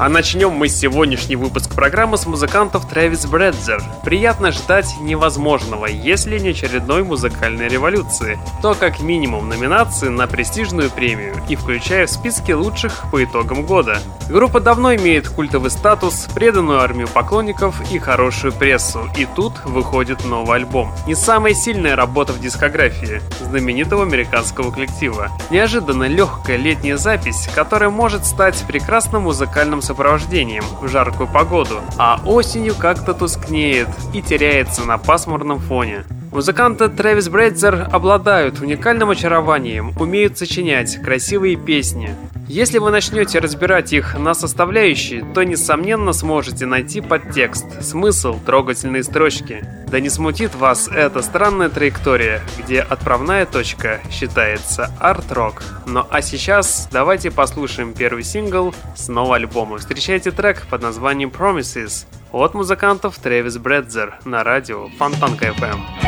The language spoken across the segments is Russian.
А начнем мы сегодняшний выпуск программы с музыкантов Трэвис Брэдзер. Приятно ждать невозможного, если не очередной музыкальной революции, то как минимум номинации на престижную премию и включая в списки лучших по итогам года. Группа давно имеет культовый статус, преданную армию поклонников и хорошую прессу, и тут выходит новый альбом. Не самая сильная работа в дискографии знаменитого американского коллектива. Неожиданно легкая летняя запись, которая может стать прекрасным музыкальным сопровождением в жаркую погоду, а осенью как-то тускнеет и теряется на пасмурном фоне. Музыканты Трэвис Брэдзер обладают уникальным очарованием, умеют сочинять красивые песни. Если вы начнете разбирать их на составляющие, то несомненно сможете найти подтекст, смысл, трогательные строчки. Да не смутит вас эта странная траектория, где отправная точка считается арт-рок. Ну а сейчас давайте послушаем первый сингл с нового альбома. Встречайте трек под названием Promises от музыкантов Трэвис Брэдзер на радио Фонтанка FM.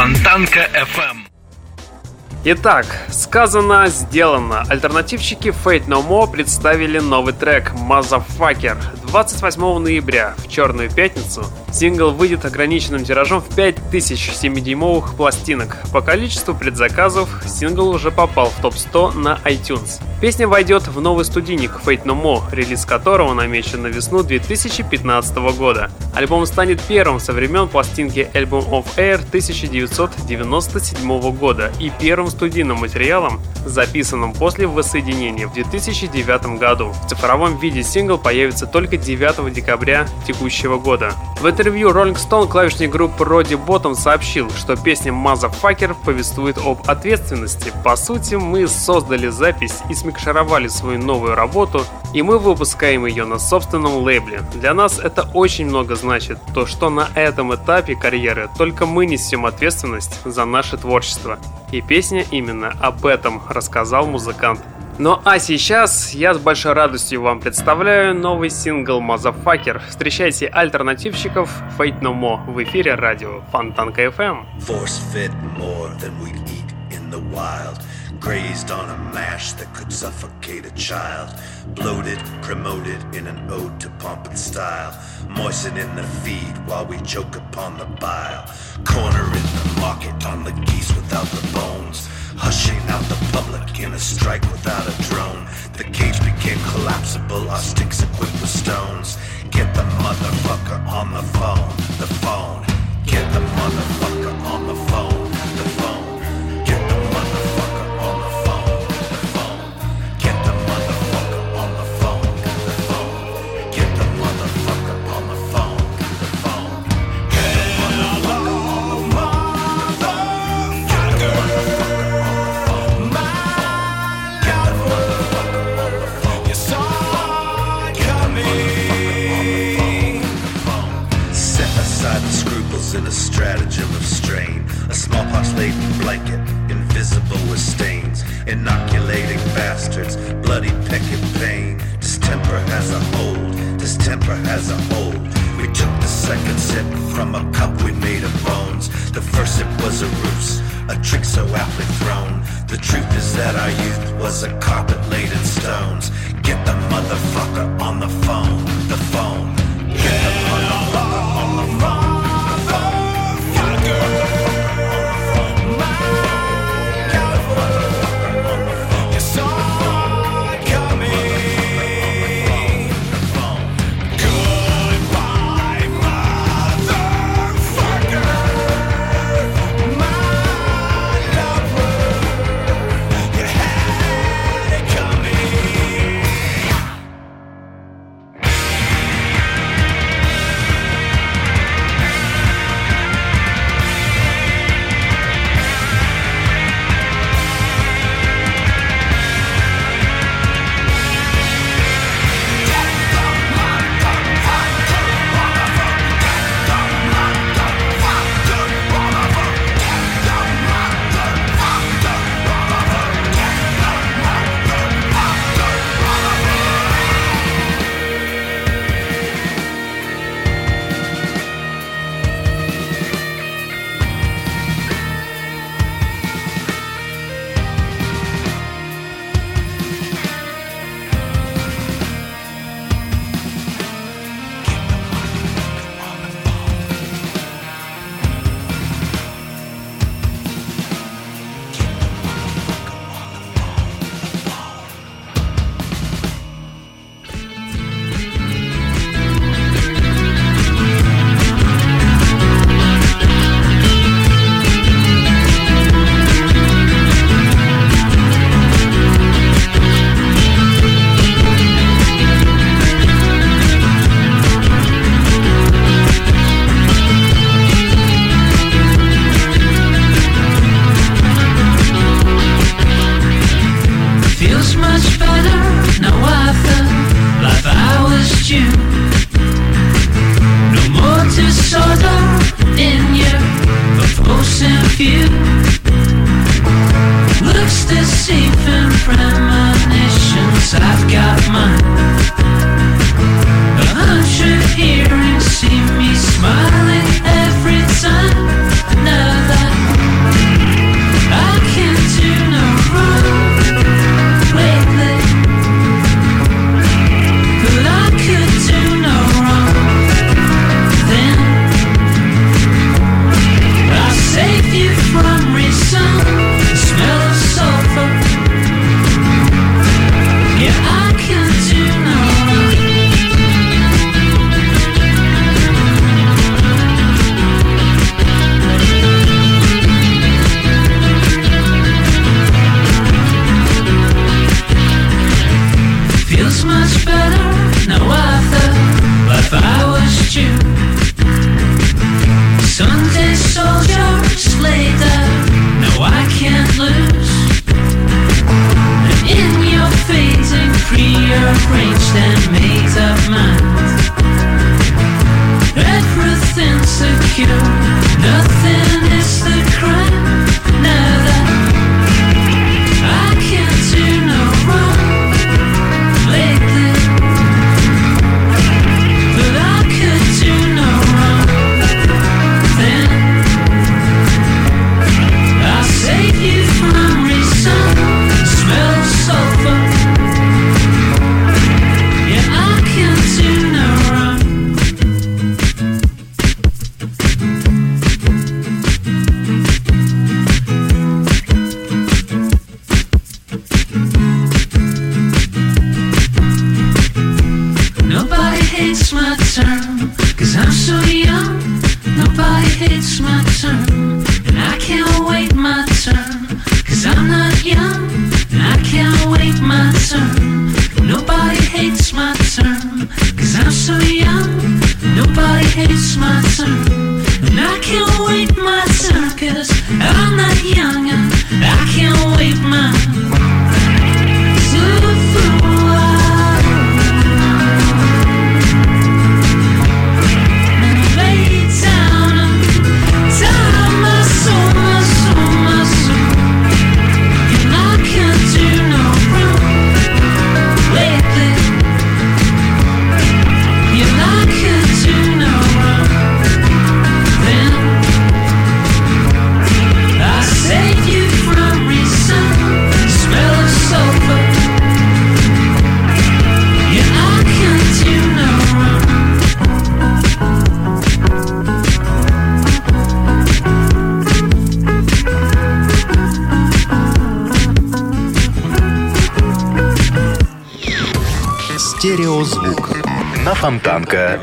Фонтанка FM. Итак, сказано, сделано. Альтернативщики Fate No More представили новый трек Motherfucker 28 ноября, в Черную пятницу, Сингл выйдет ограниченным тиражом в 5000 7-дюймовых пластинок. По количеству предзаказов сингл уже попал в топ-100 на iTunes. Песня войдет в новый студийник Fate No More, релиз которого намечен на весну 2015 года. Альбом станет первым со времен пластинки Album of Air 1997 года и первым студийным материалом, записанным после воссоединения в 2009 году. В цифровом виде сингл появится только 9 декабря текущего года. В интервью Rolling Stone клавишник группы Роди Ботом сообщил, что песня Motherfucker повествует об ответственности. По сути, мы создали запись и смикшировали свою новую работу, и мы выпускаем ее на собственном лейбле. Для нас это очень много значит, то что на этом этапе карьеры только мы несем ответственность за наше творчество. И песня именно об этом рассказал музыкант. Ну а сейчас я с большой радостью вам представляю новый сингл Motherfucker. Встречайте альтернативщиков Fate No More в эфире радио Фонтанка FM. Force fed more than we eat in the wild. Grazed on a mash that could suffocate a child. Bloated, promoted in an ode to pomp and style. Moistening the feed while we choke upon the bile. Corner in the market on the geese without the bones. Hushing out the public in a strike without a drone. The cage became collapsible, our sticks equipped with stones. Get the motherfucker on the phone, the phone. Get the motherfucker on the phone. in a stratagem of strain. A smallpox laden blanket, invisible with stains. Inoculating bastards, bloody picket pain. Distemper has a hold, distemper has a hold. We took the second sip from a cup we made of bones. The first sip was a ruse, a trick so aptly thrown. The truth is that our youth was a carpet laid in stones. Get the motherfucker on the phone, the phone. Get the motherfucker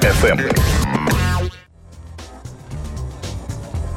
FM.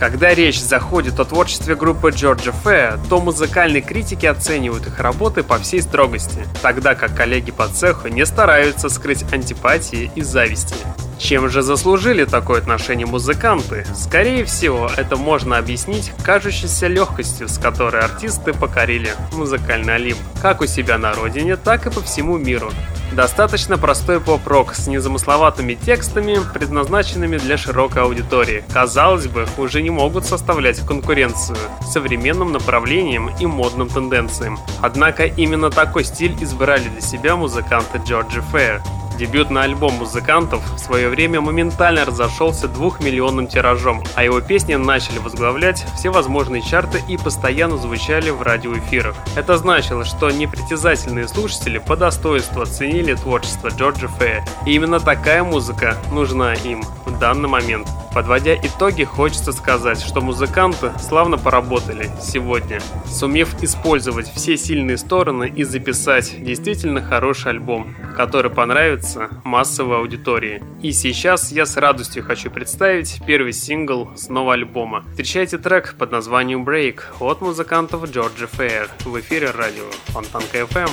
Когда речь заходит о творчестве группы Georgia Fair, то музыкальные критики оценивают их работы по всей строгости, тогда как коллеги по цеху не стараются скрыть антипатии и зависти. Чем же заслужили такое отношение музыканты? Скорее всего, это можно объяснить кажущейся легкостью, с которой артисты покорили музыкальный олимп, как у себя на родине, так и по всему миру. Достаточно простой поп-рок с незамысловатыми текстами, предназначенными для широкой аудитории. Казалось бы, уже не могут составлять конкуренцию современным направлениям и модным тенденциям. Однако именно такой стиль избрали для себя музыканты Georgia Fair. Дебютный альбом музыкантов в свое время моментально разошелся двухмиллионным тиражом, а его песни начали возглавлять все возможные чарты и постоянно звучали в радиоэфирах. Это значило, что непритязательные слушатели по достоинству оценили творчество Джорджа Фея, и именно такая музыка нужна им в данный момент. Подводя итоги, хочется сказать, что музыканты славно поработали сегодня, сумев использовать все сильные стороны и записать действительно хороший альбом, который понравится массовой аудитории. И сейчас я с радостью хочу представить первый сингл с нового альбома. Встречайте трек под названием Break от музыкантов Georgia Fair в эфире радио Фонтанка FM.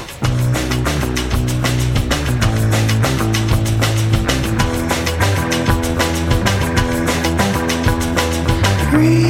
Be good.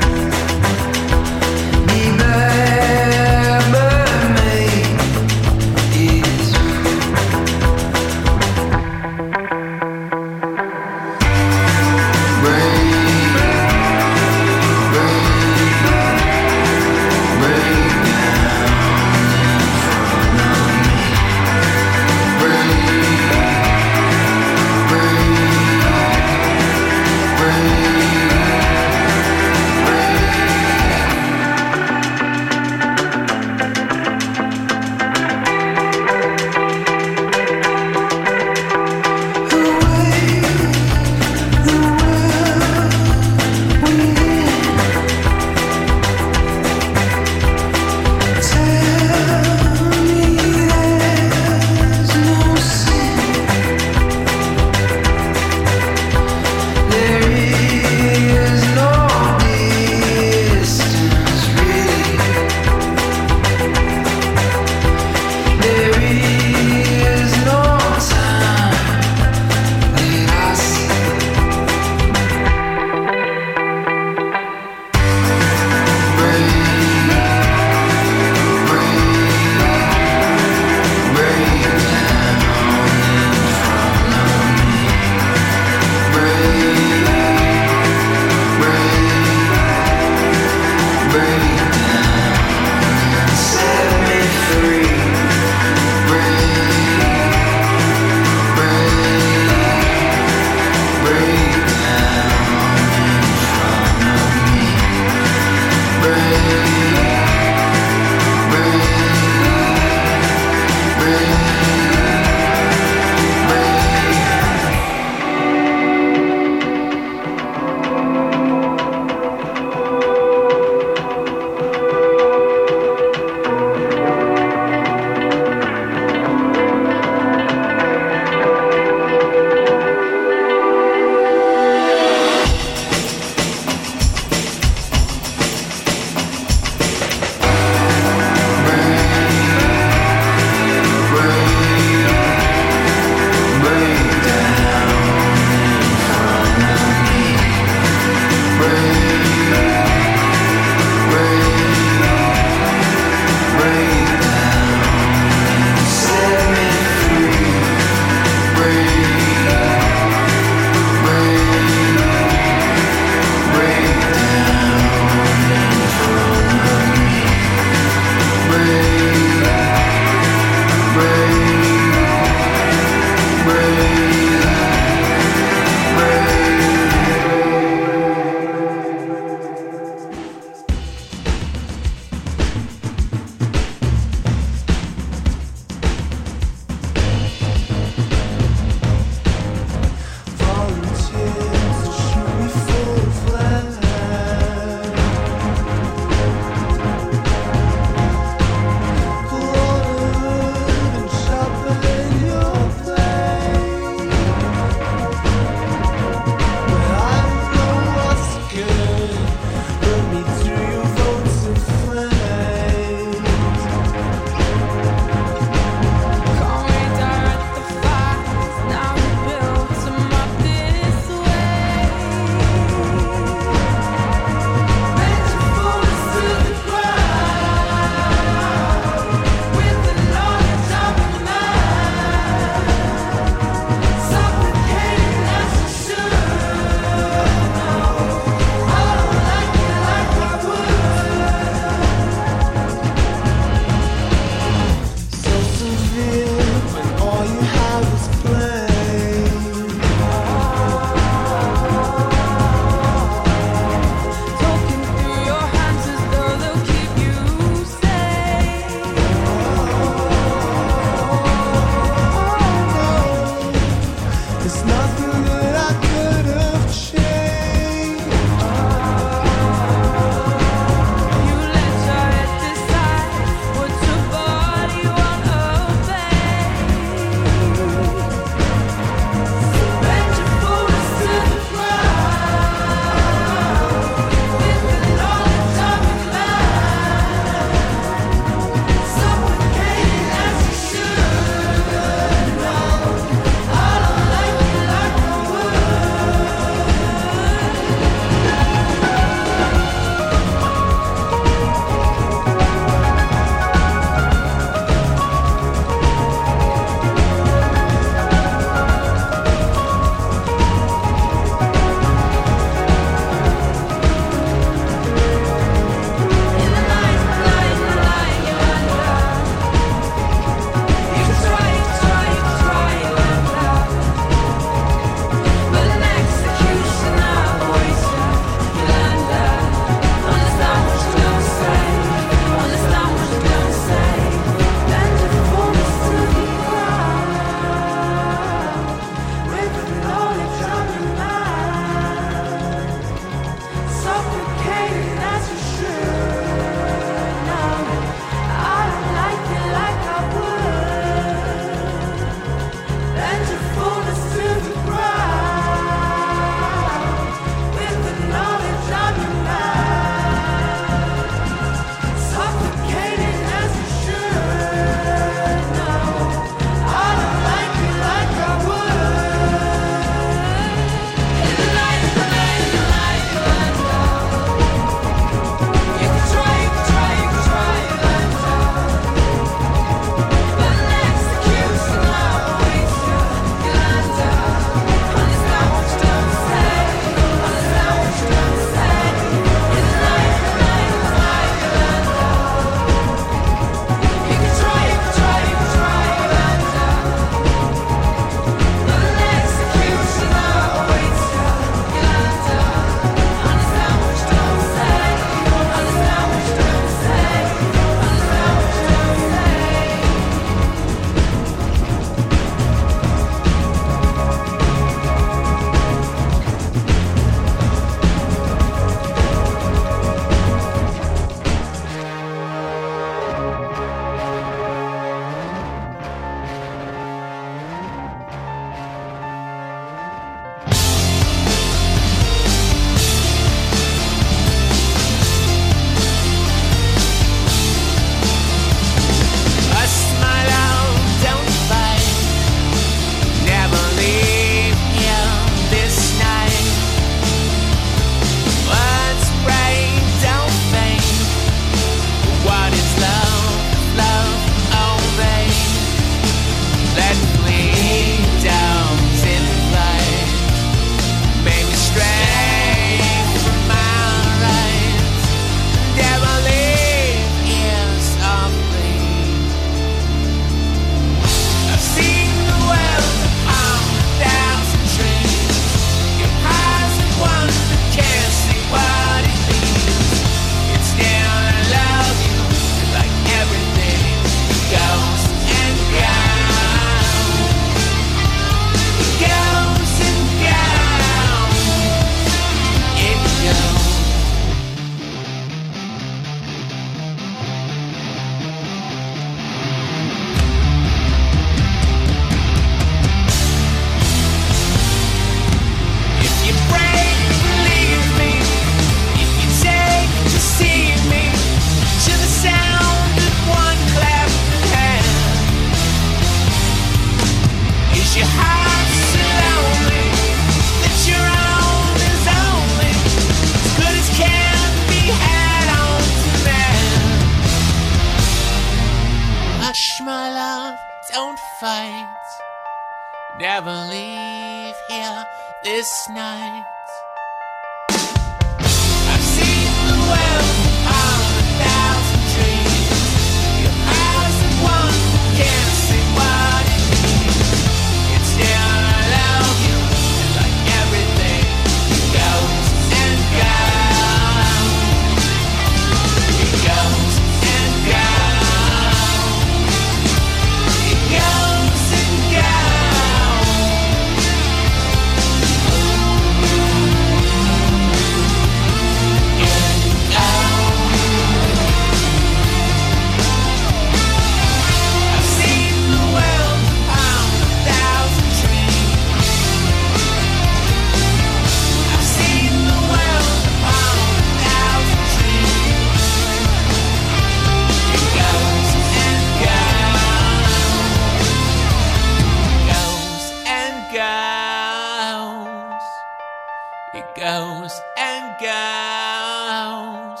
Goes and goes,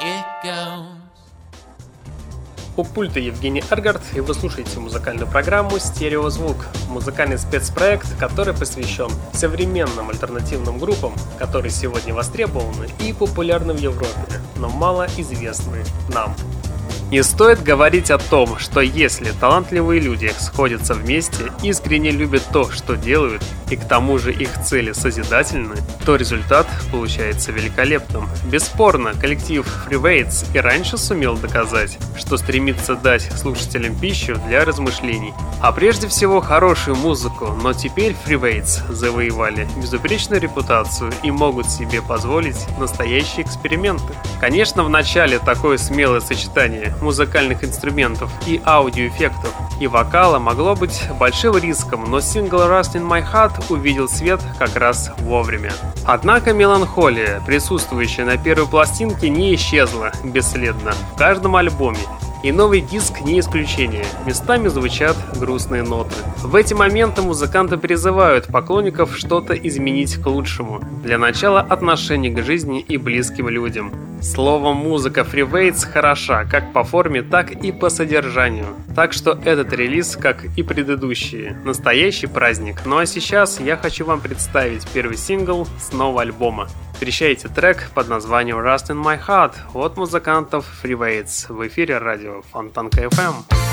it goes. У пульта Евгений Эргард, и вы слушаете музыкальную программу «Стереозвук». Музыкальный спецпроект, который посвящен современным альтернативным группам, которые сегодня востребованы и популярны в Европе, но мало известны нам. Не стоит говорить о том, что если талантливые люди сходятся вместе, искренне любят то, что делают, и к тому же их цели созидательны, то результат получается великолепным. Бесспорно, коллектив Freewaits и раньше сумел доказать, что стремится дать слушателям пищу для размышлений, а прежде всего хорошую музыку, но теперь Freewaits завоевали безупречную репутацию и могут себе позволить настоящие эксперименты. Конечно, в начале такое смелое сочетание музыкальных инструментов и аудиоэффектов и вокала могло быть большим риском, но сингл Rust in My Heart увидел свет как раз вовремя. Однако меланхолия, присутствующая на первой пластинке, не исчезла бесследно в каждом альбоме, и новый диск не исключение. Местами звучат грустные ноты. В эти моменты музыканты призывают поклонников что-то изменить к лучшему. Для начала отношение к жизни и близким людям. Словом, музыка Freewaits хороша как по форме, так и по содержанию. Так что этот релиз, как и предыдущие, настоящий праздник. Ну а сейчас я хочу вам представить первый сингл с нового альбома. Встречайте трек под названием Rust in My Heart от музыкантов Freewaits в эфире радио Фонтанка FM.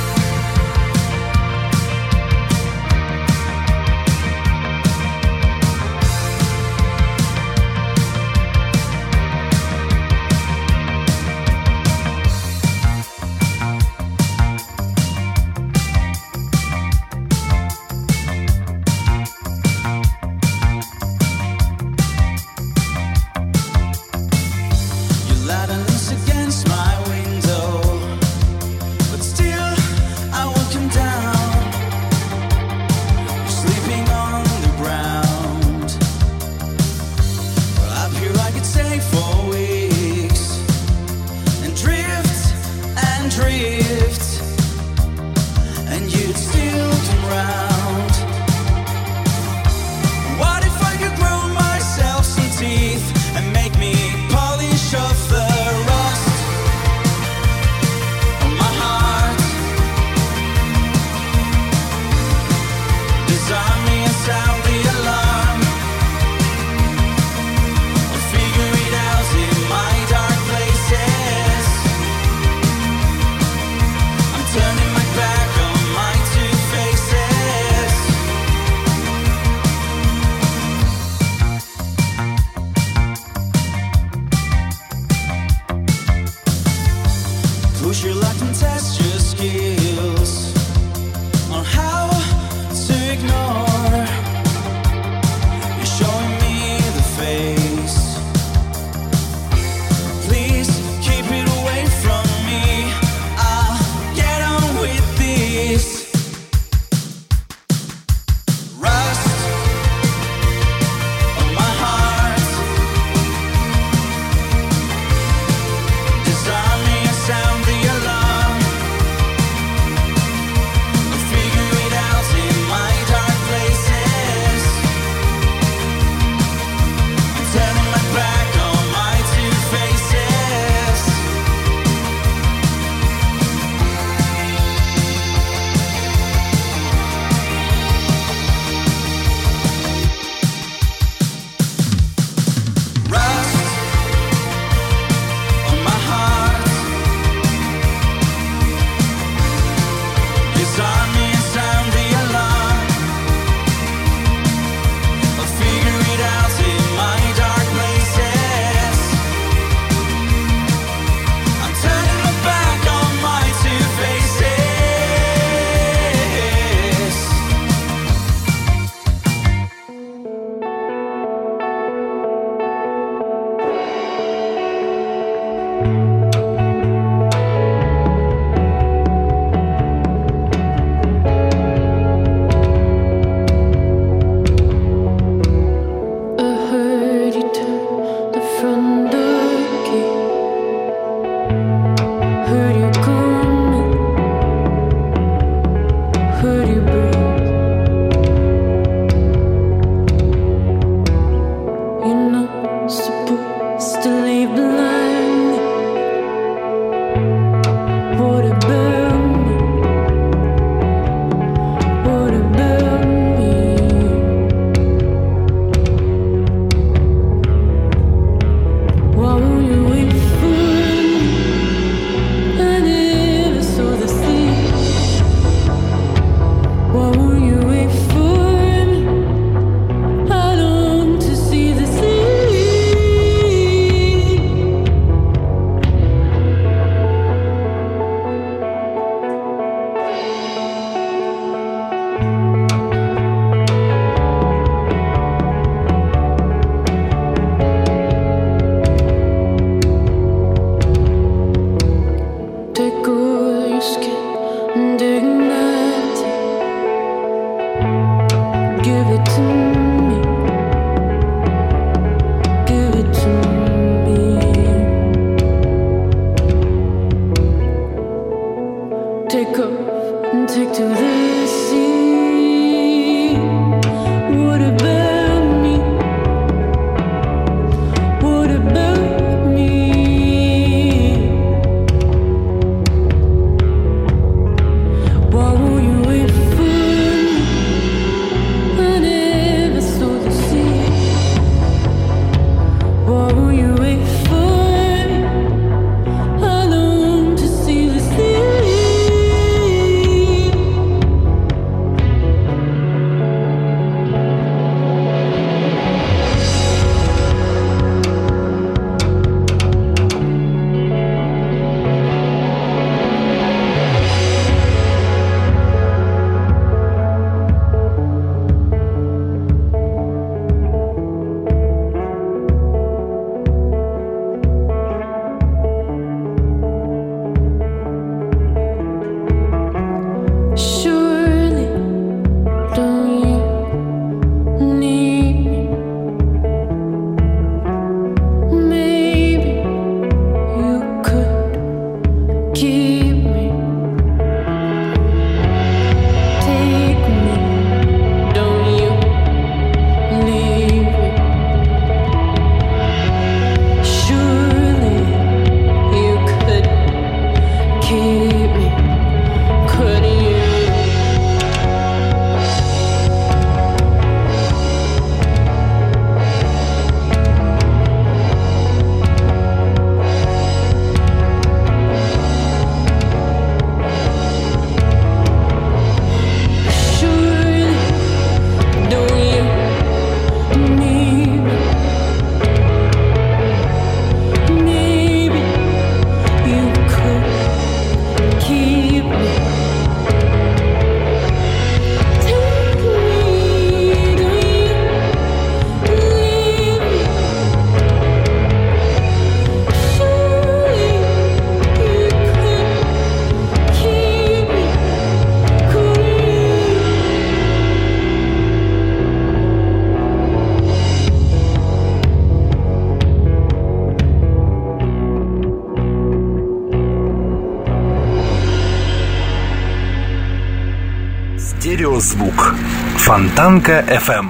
Фонтанка FM.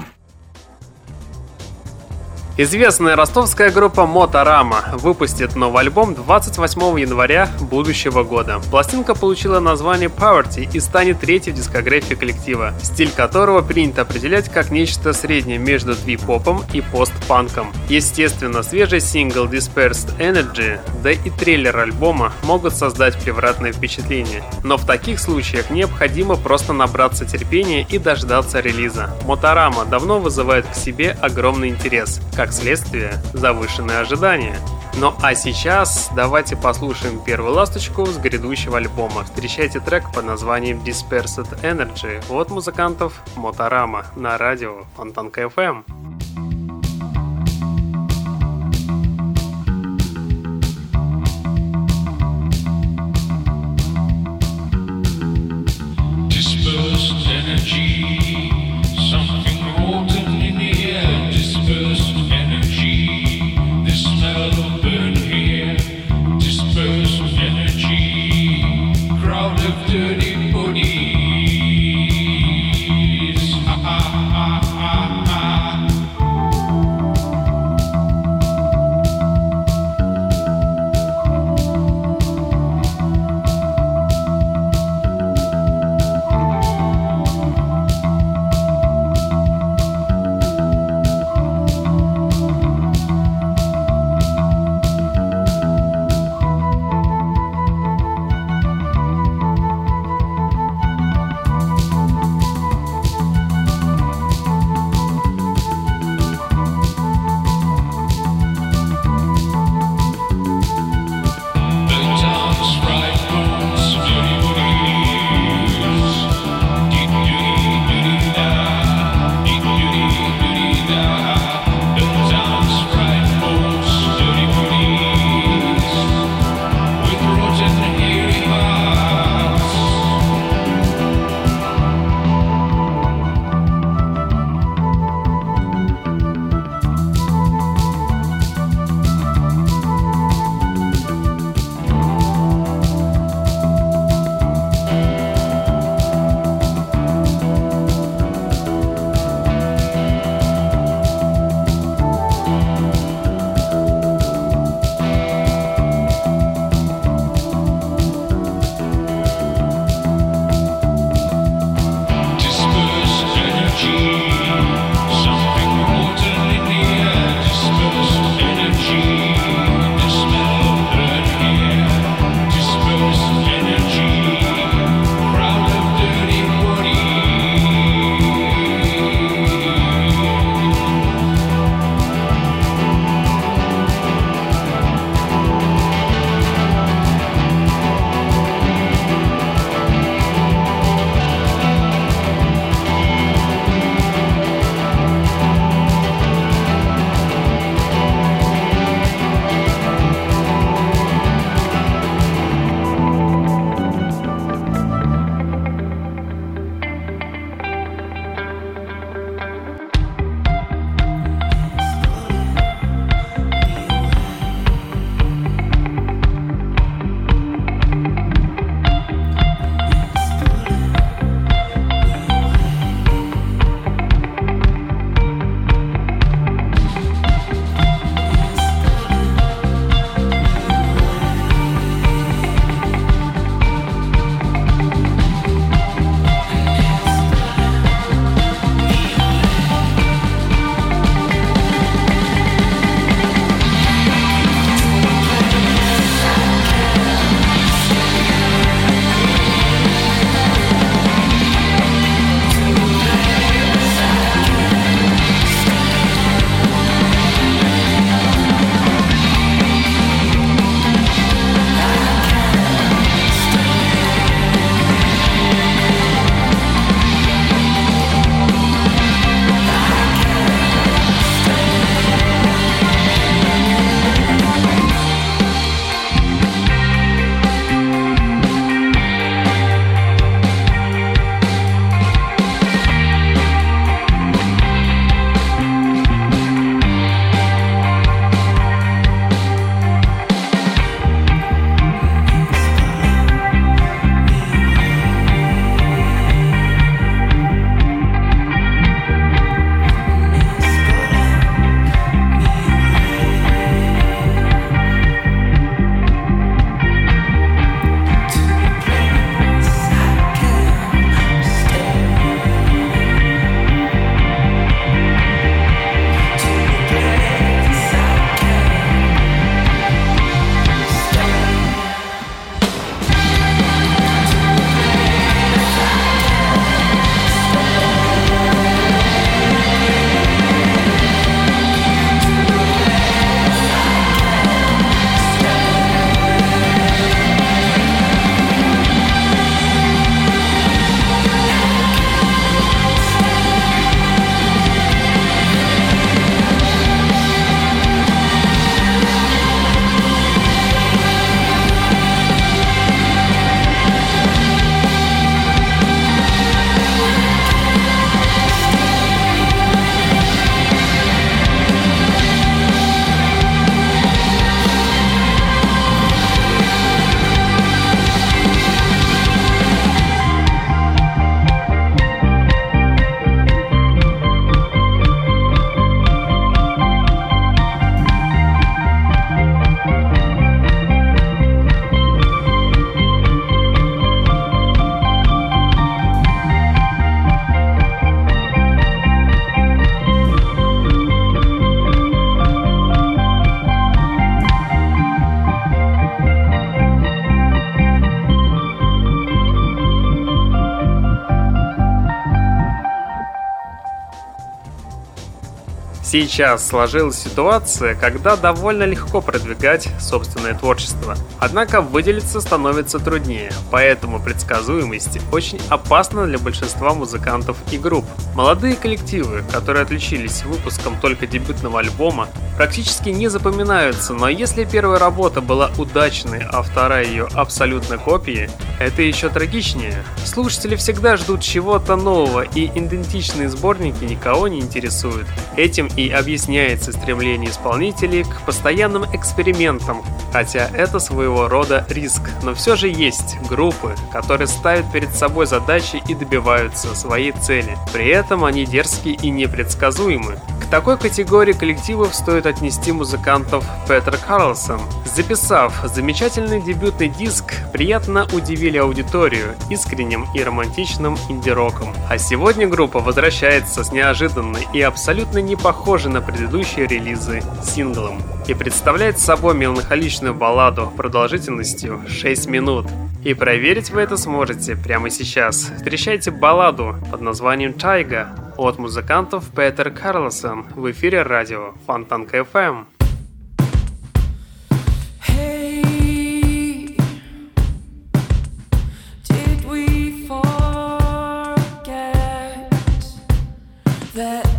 Известная ростовская группа Моторама выпустит новый альбом 28 января будущего года. Пластинка получила название Poverty и станет третьей в дискографии коллектива, стиль которого принято определять как нечто среднее между двип-попом и постпанком. Естественно, свежий сингл Dispersed Energy, да и трейлер альбома могут создать превратное впечатление. Но в таких случаях необходимо просто набраться терпения и дождаться релиза. Моторама давно вызывает к себе огромный интерес, как следствие, завышенные ожидания. Ну а сейчас давайте послушаем первую ласточку с грядущего альбома. Встречайте трек под названием Dispersed Energy от музыкантов Моторама на радио Фонтанка FM. Сейчас сложилась ситуация, когда довольно легко продвигать собственное творчество. Однако выделиться становится труднее, поэтому предсказуемость очень опасна для большинства музыкантов и групп. Молодые коллективы, которые отличились выпуском только дебютного альбома, практически не запоминаются, но если первая работа была удачной, а вторая ее абсолютно копией, это еще трагичнее. Слушатели всегда ждут чего-то нового, и идентичные сборники никого не интересуют. Этим и объясняется стремление исполнителей к постоянным экспериментам, хотя это своего рода риск, но все же есть группы, которые ставят перед собой задачи и добиваются своей цели. При этом они дерзкие и непредсказуемы. К такой категории коллективов стоит отнести музыкантов Петер Карлсон. Записав замечательный дебютный диск, приятно удивили аудиторию искренним и романтичным инди-роком. А сегодня группа возвращается с неожиданной и абсолютно не похожей на предыдущие релизы синглом и представляет собой меланхоличную балладу продолжительностью 6 минут. И проверить вы это сможете прямо сейчас. Встречайте балладу под названием «Тайга» от музыкантов Петер Карлсон в эфире радио Фонтанка FM. That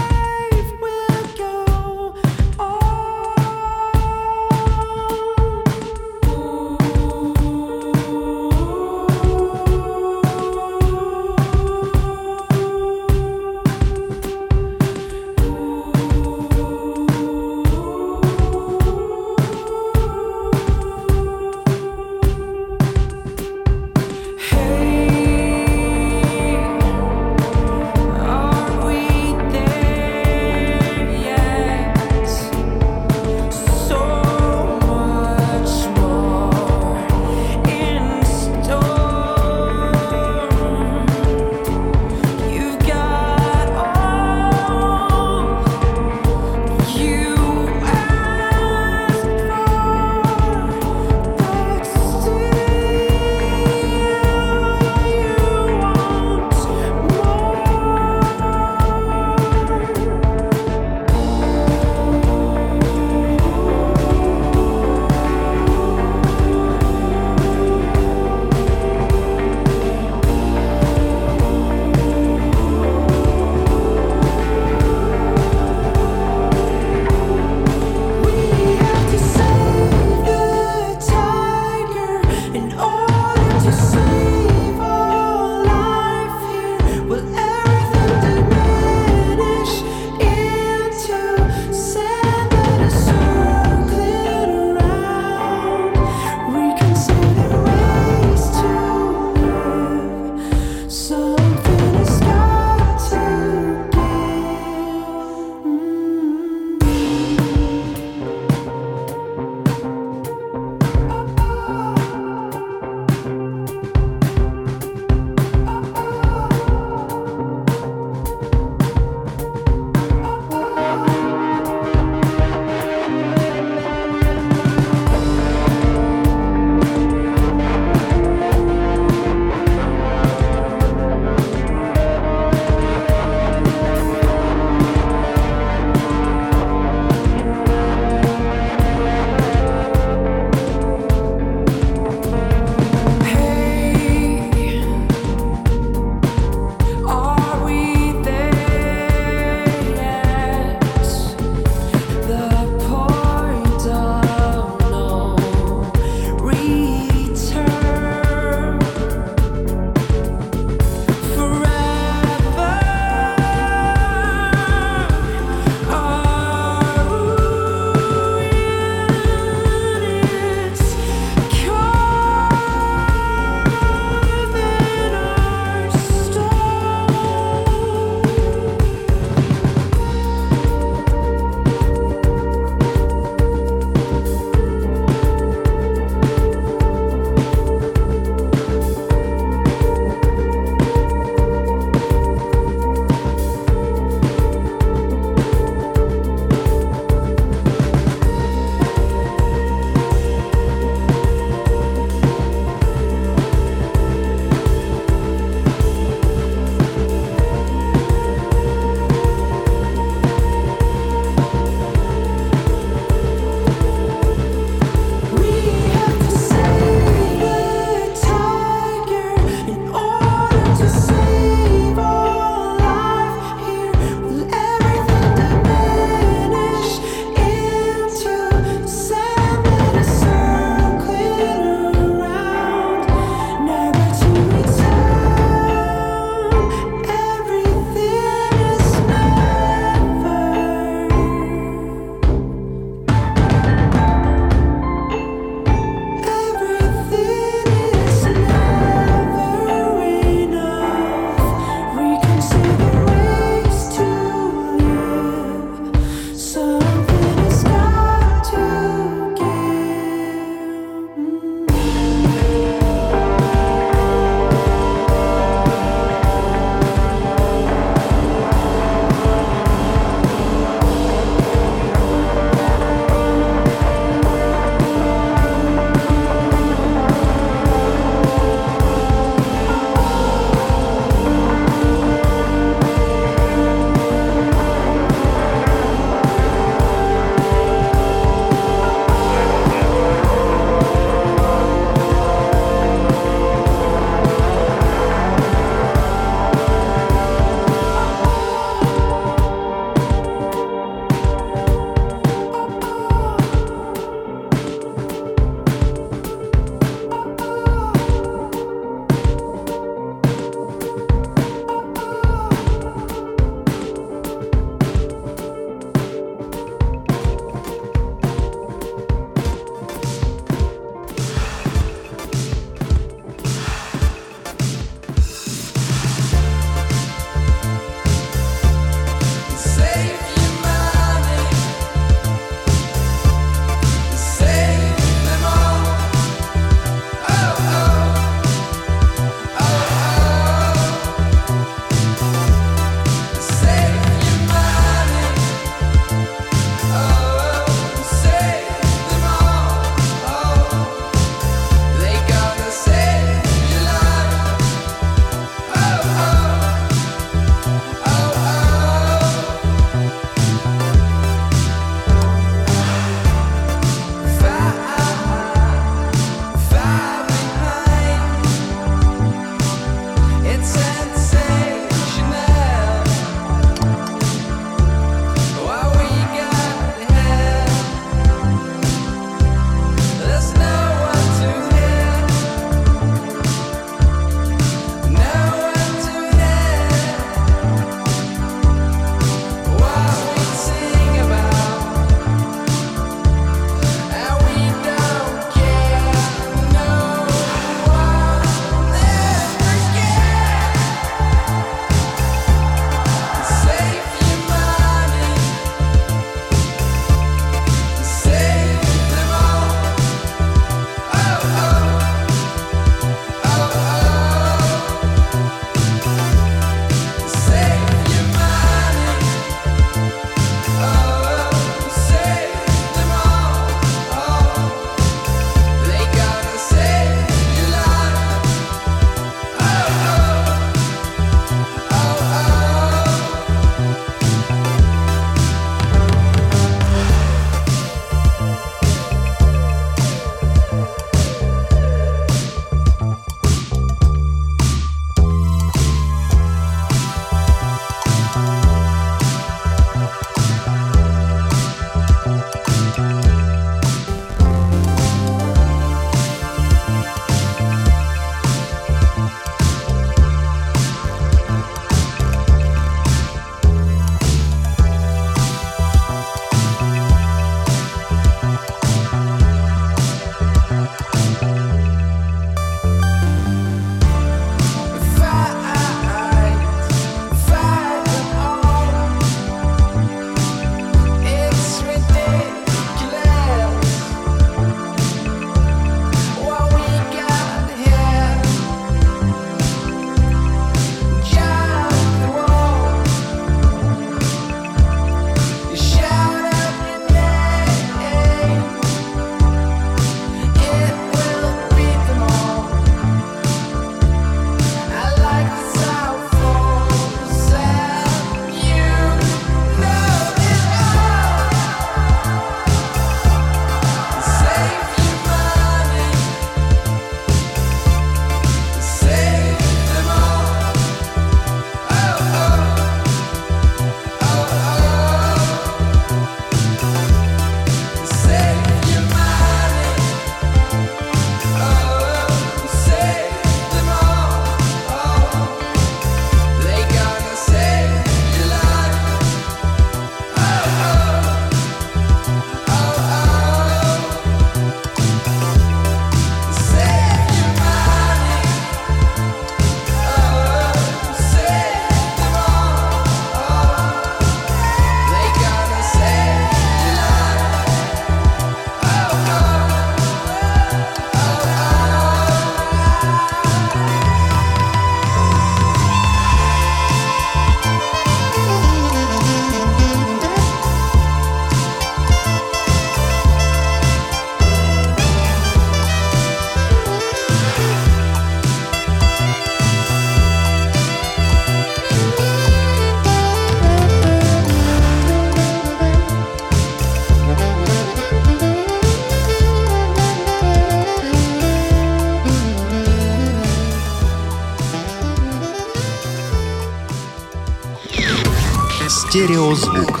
Стереозвук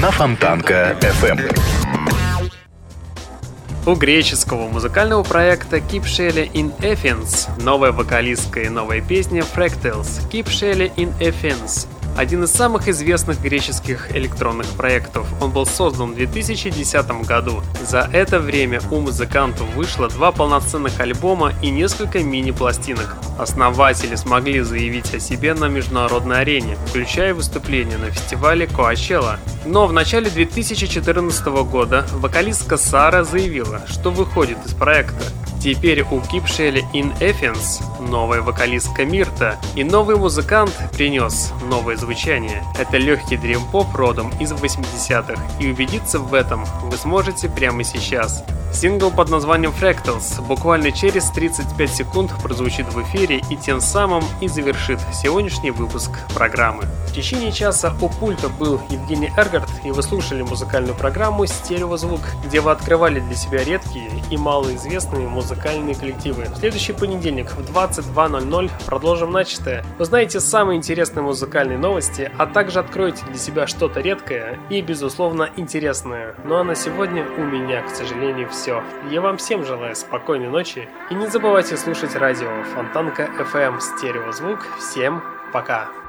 на Фонтанка FM. У греческого музыкального проекта Keep Shelley in Athens новая вокалистка и новая песня Fractals Keep Shelley in Athens один из самых известных греческих электронных проектов. Он был создан в 2010 году. За это время у музыкантов вышло два полноценных альбома и несколько мини-пластинок. Основатели смогли заявить о себе на международной арене, включая выступления на фестивале Coachella. Но в начале 2014 года вокалистка Сара заявила, что выходит из проекта. Теперь у Кипшели in Athens новая вокалистка Мирта, и новый музыкант принес новое звучание. Это легкий дрим-поп родом из 80-х, и убедиться в этом вы сможете прямо сейчас. Сингл под названием Fractals буквально через 35 секунд прозвучит в эфире и тем самым и завершит сегодняшний выпуск программы. В течение часа у пульта был Евгений Эргард, и вы слушали музыкальную программу «Стереозвук», где вы открывали для себя редкие и малоизвестные музыкальные коллективы. В следующий понедельник в 22.00 продолжим начатое. Узнаете самые интересные музыкальные новости, а также откроете для себя что-то редкое и, безусловно, интересное. Ну а на сегодня у меня, к сожалению, все. Я вам всем желаю спокойной ночи и не забывайте слушать радио Фонтанка FM Стереозвук. Всем пока!